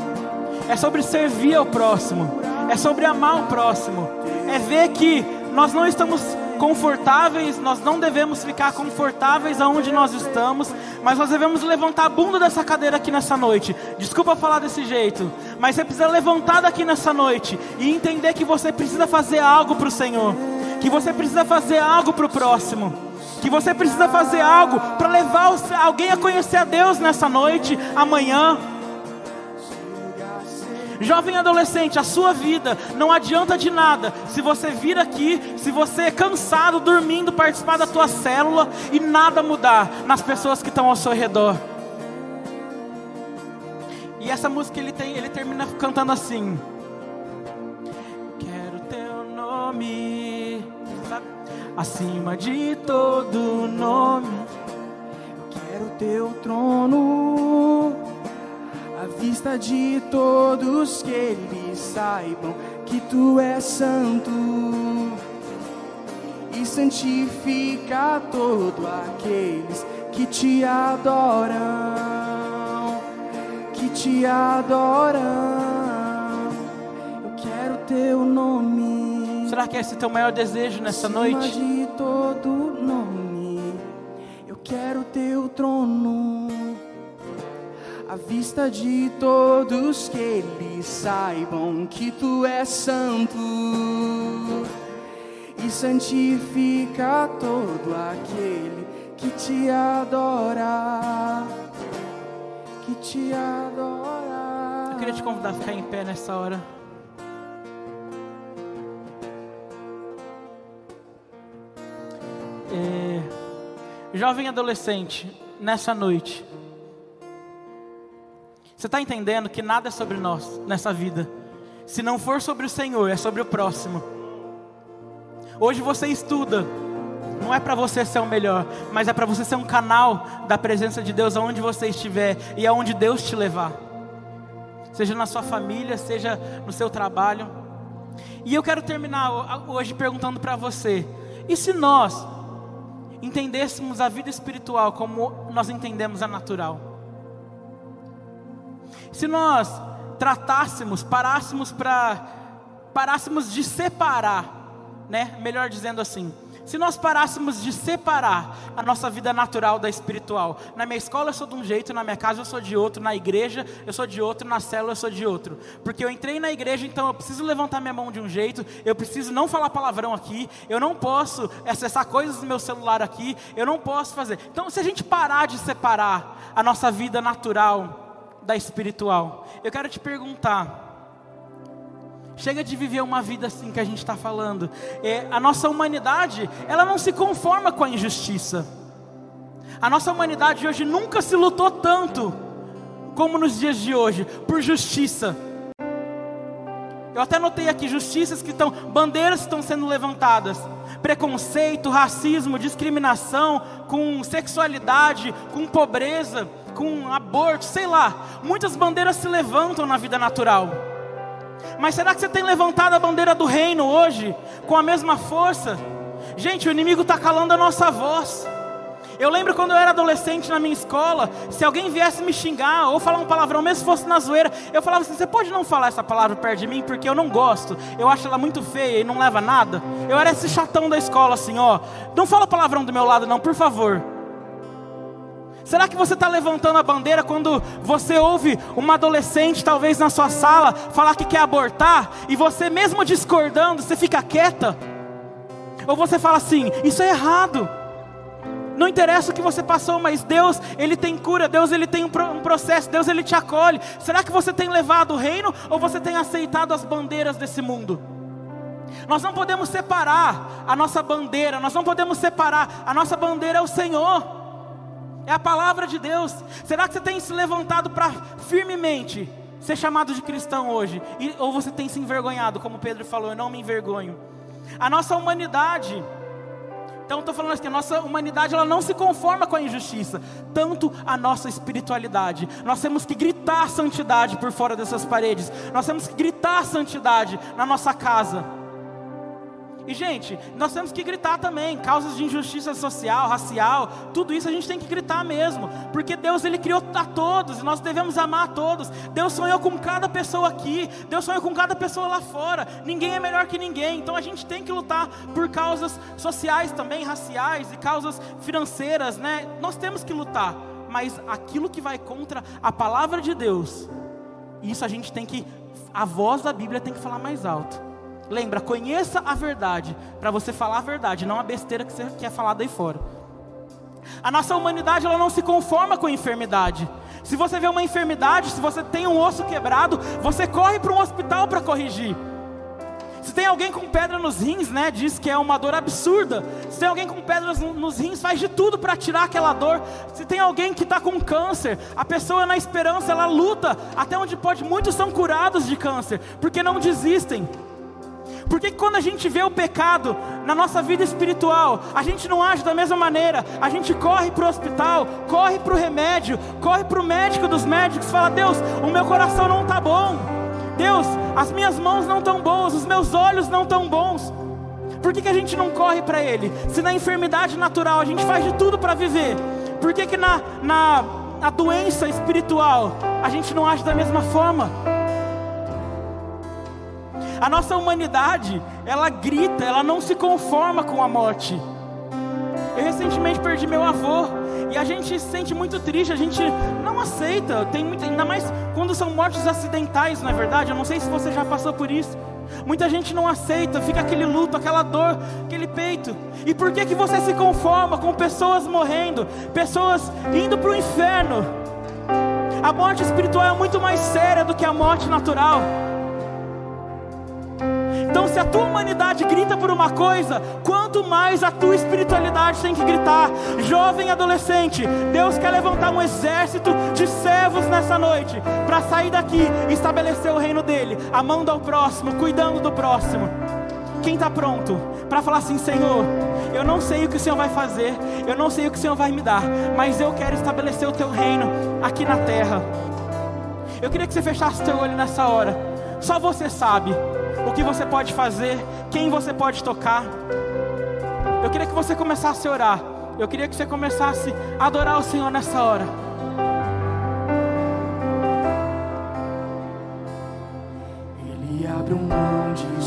é sobre servir ao próximo, é sobre amar o próximo, é ver que nós não estamos confortáveis, nós não devemos ficar confortáveis aonde nós estamos, mas nós devemos levantar a bunda dessa cadeira aqui nessa noite. Desculpa falar desse jeito, mas você precisa levantar daqui nessa noite e entender que você precisa fazer algo para o Senhor, que você precisa fazer algo para o próximo, que você precisa fazer algo para levar alguém a conhecer a Deus nessa noite, amanhã. Jovem adolescente, a sua vida não adianta de nada se você vir aqui, se você é cansado, dormindo, participar da tua célula e nada mudar nas pessoas que estão ao seu redor. E essa música ele tem, ele termina cantando assim: Quero teu nome, acima de todo nome. Quero teu trono à vista de todos que eles saibam que tu és santo e santifica todo aqueles que te adoram, que te adoram. Eu quero teu nome. Será que esse é teu maior desejo nessa noite? de todo nome, eu quero teu trono à vista de todos que eles saibam que tu és santo e santifica todo aquele que te adora, que te adora. Eu queria te convidar a ficar em pé nessa hora. É, jovem adolescente, nessa noite. Você está entendendo que nada é sobre nós nessa vida. Se não for sobre o Senhor, é sobre o próximo. Hoje você estuda, não é para você ser o melhor, mas é para você ser um canal da presença de Deus aonde você estiver e aonde Deus te levar. Seja na sua família, seja no seu trabalho. E eu quero terminar hoje perguntando para você: e se nós entendêssemos a vida espiritual como nós entendemos a natural? Se nós tratássemos, parássemos para parássemos de separar, né? Melhor dizendo assim, se nós parássemos de separar a nossa vida natural da espiritual. Na minha escola eu sou de um jeito, na minha casa eu sou de outro, na igreja eu sou de outro, na célula eu sou de outro. Porque eu entrei na igreja, então eu preciso levantar minha mão de um jeito, eu preciso não falar palavrão aqui, eu não posso acessar coisas no meu celular aqui, eu não posso fazer. Então, se a gente parar de separar a nossa vida natural da espiritual. Eu quero te perguntar. Chega de viver uma vida assim que a gente está falando. É, a nossa humanidade, ela não se conforma com a injustiça. A nossa humanidade hoje nunca se lutou tanto como nos dias de hoje por justiça. Eu até notei aqui justiças que estão, bandeiras estão sendo levantadas. Preconceito, racismo, discriminação com sexualidade, com pobreza com aborto, sei lá. Muitas bandeiras se levantam na vida natural. Mas será que você tem levantado a bandeira do reino hoje com a mesma força? Gente, o inimigo está calando a nossa voz. Eu lembro quando eu era adolescente na minha escola, se alguém viesse me xingar ou falar um palavrão, mesmo se fosse na zoeira, eu falava assim: você pode não falar essa palavra perto de mim, porque eu não gosto, eu acho ela muito feia e não leva nada. Eu era esse chatão da escola, assim, ó, não fala palavrão do meu lado, não, por favor. Será que você está levantando a bandeira quando você ouve uma adolescente, talvez na sua sala, falar que quer abortar, e você, mesmo discordando, você fica quieta? Ou você fala assim: Isso é errado. Não interessa o que você passou, mas Deus, Ele tem cura, Deus, Ele tem um, processo, Deus, Ele te acolhe. Será que você tem levado o reino ou você tem aceitado as bandeiras desse mundo? Nós não podemos separar a nossa bandeira, nós não podemos separar, a nossa bandeira é o Senhor. É a palavra de Deus. Será que você tem se levantado para firmemente ser chamado de cristão hoje? E, ou você tem se envergonhado, como Pedro falou, eu não me envergonho. A nossa humanidade Então estou falando assim, a nossa humanidade ela não se conforma com a injustiça, tanto a nossa espiritualidade. Nós temos que gritar santidade por fora dessas paredes. Nós temos que gritar santidade na nossa casa. E gente, nós temos que gritar também, causas de injustiça social, racial, tudo isso a gente tem que gritar mesmo, porque Deus ele criou a todos e nós devemos amar a todos. Deus sonhou com cada pessoa aqui, Deus sonhou com cada pessoa lá fora. Ninguém é melhor que ninguém, então a gente tem que lutar por causas sociais também, raciais e causas financeiras, né? Nós temos que lutar, mas aquilo que vai contra a palavra de Deus, isso a gente tem que a voz da Bíblia tem que falar mais alto. Lembra, conheça a verdade, para você falar a verdade, não a besteira que você quer falar daí fora. A nossa humanidade ela não se conforma com a enfermidade. Se você vê uma enfermidade, se você tem um osso quebrado, você corre para um hospital para corrigir. Se tem alguém com pedra nos rins, né, diz que é uma dor absurda. Se tem alguém com pedras nos rins, faz de tudo para tirar aquela dor. Se tem alguém que está com câncer, a pessoa na esperança, ela luta até onde pode. Muitos são curados de câncer, porque não desistem. Por que quando a gente vê o pecado na nossa vida espiritual, a gente não age da mesma maneira? A gente corre para o hospital, corre para o remédio, corre para o médico dos médicos, fala: Deus, o meu coração não está bom. Deus, as minhas mãos não estão boas, os meus olhos não estão bons. Por que, que a gente não corre para Ele? Se na enfermidade natural a gente faz de tudo para viver, por que, que na, na, na doença espiritual a gente não age da mesma forma? A nossa humanidade, ela grita, ela não se conforma com a morte. Eu recentemente perdi meu avô e a gente se sente muito triste, a gente não aceita. Tem muito, ainda mais quando são mortes acidentais, não é verdade? Eu não sei se você já passou por isso. Muita gente não aceita, fica aquele luto, aquela dor, aquele peito. E por que que você se conforma com pessoas morrendo, pessoas indo para o inferno? A morte espiritual é muito mais séria do que a morte natural. Então, se a tua humanidade grita por uma coisa, quanto mais a tua espiritualidade tem que gritar. Jovem adolescente, Deus quer levantar um exército de servos nessa noite para sair daqui e estabelecer o reino dele, amando ao próximo, cuidando do próximo. Quem está pronto para falar assim, Senhor, eu não sei o que o Senhor vai fazer, eu não sei o que o Senhor vai me dar, mas eu quero estabelecer o teu reino aqui na terra. Eu queria que você fechasse teu olho nessa hora. Só você sabe o que você pode fazer, quem você pode tocar. Eu queria que você começasse a orar. Eu queria que você começasse a adorar o Senhor nessa hora. Ele abriu mão de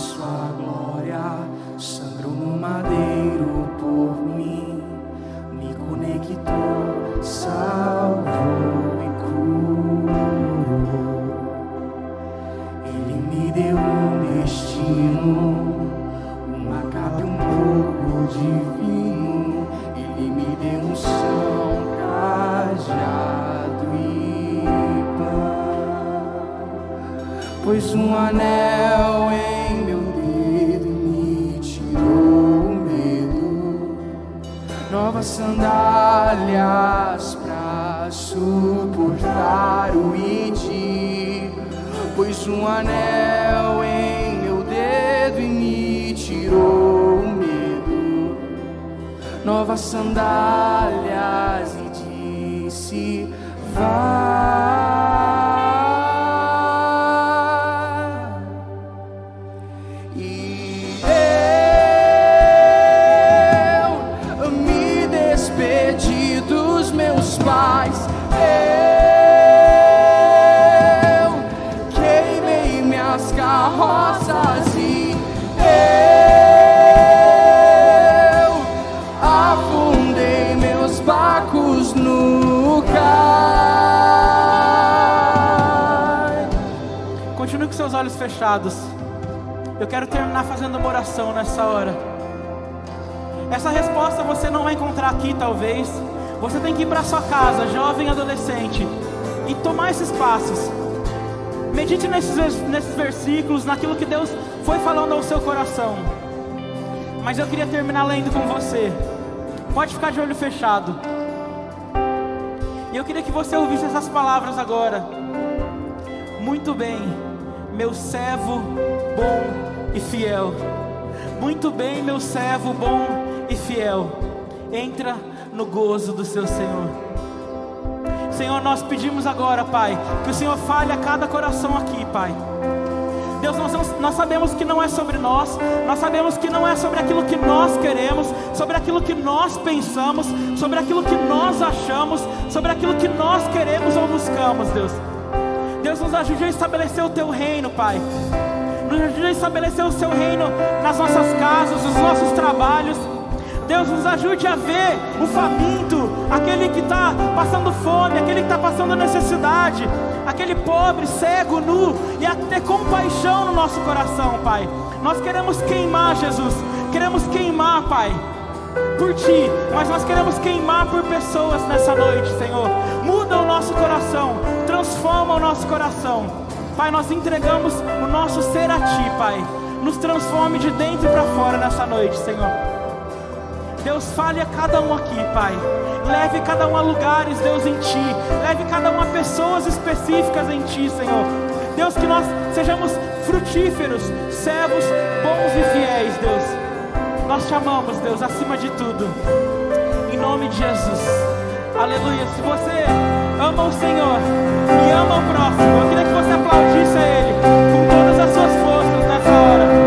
fechados. Eu quero terminar fazendo uma oração nessa hora. Essa resposta você não vai encontrar aqui, talvez. Você tem que ir para sua casa, jovem adolescente, e tomar esses passos. Medite nesses, nesses versículos, naquilo que Deus foi falando ao seu coração. Mas eu queria terminar lendo com você. Pode ficar de olho fechado. E eu queria que você ouvisse essas palavras agora. Muito bem, meu servo bom e fiel. Muito bem, meu servo bom e fiel. Entra no gozo do seu Senhor. Senhor, nós pedimos agora, Pai, que o Senhor fale a cada coração aqui, Pai. Deus, nós, nós sabemos que não é sobre nós, nós sabemos que não é sobre aquilo que nós queremos, sobre aquilo que nós pensamos, sobre aquilo que nós achamos, sobre aquilo que nós queremos ou buscamos, Deus. Deus nos ajude a estabelecer o teu reino, Pai. Nos ajude a estabelecer o seu reino nas nossas casas, nos nossos trabalhos. Deus nos ajude a ver o faminto, aquele que está passando fome, aquele que está passando necessidade, aquele pobre, cego, nu, e a ter compaixão no nosso coração, Pai. Nós queremos queimar, Jesus, queremos queimar, Pai, por Ti, mas nós queremos queimar por pessoas nessa noite, Senhor. Muda o nosso coração, transforma o nosso coração. Pai, nós entregamos o nosso ser a Ti, Pai. Nos transforme de dentro para fora nessa noite, Senhor. Deus, fale a cada um aqui, Pai. Leve cada um a lugares, Deus, em Ti. Leve cada um a pessoas específicas em Ti, Senhor. Deus, que nós sejamos frutíferos, servos, bons e fiéis, Deus. Nós te amamos, Deus, acima de tudo. Em nome de Jesus. Aleluia. Se você ama o Senhor e ama o próximo, eu queria que você aplaudisse a Ele com todas as suas forças nessa hora.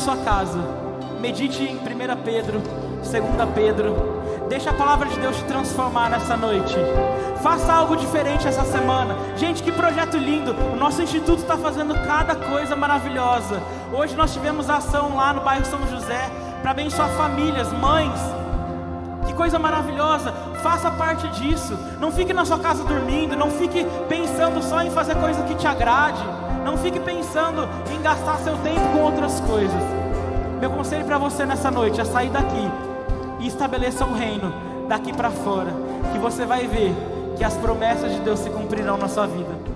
sua casa, medite em 1 Pedro, 2 Pedro, deixa a palavra de Deus te transformar nessa noite. Faça algo diferente essa semana. Gente, que projeto lindo! O nosso instituto está fazendo cada coisa maravilhosa. Hoje nós tivemos ação lá no bairro São José para abençoar famílias, mães. Que coisa maravilhosa! Faça parte disso. Não fique na sua casa dormindo. Não fique pensando só em fazer coisa que te agrade. Não fique pensando em gastar seu tempo com outras coisas. Meu conselho para você nessa noite é sair daqui e estabeleça um reino daqui para fora, que você vai ver que as promessas de Deus se cumprirão na sua vida.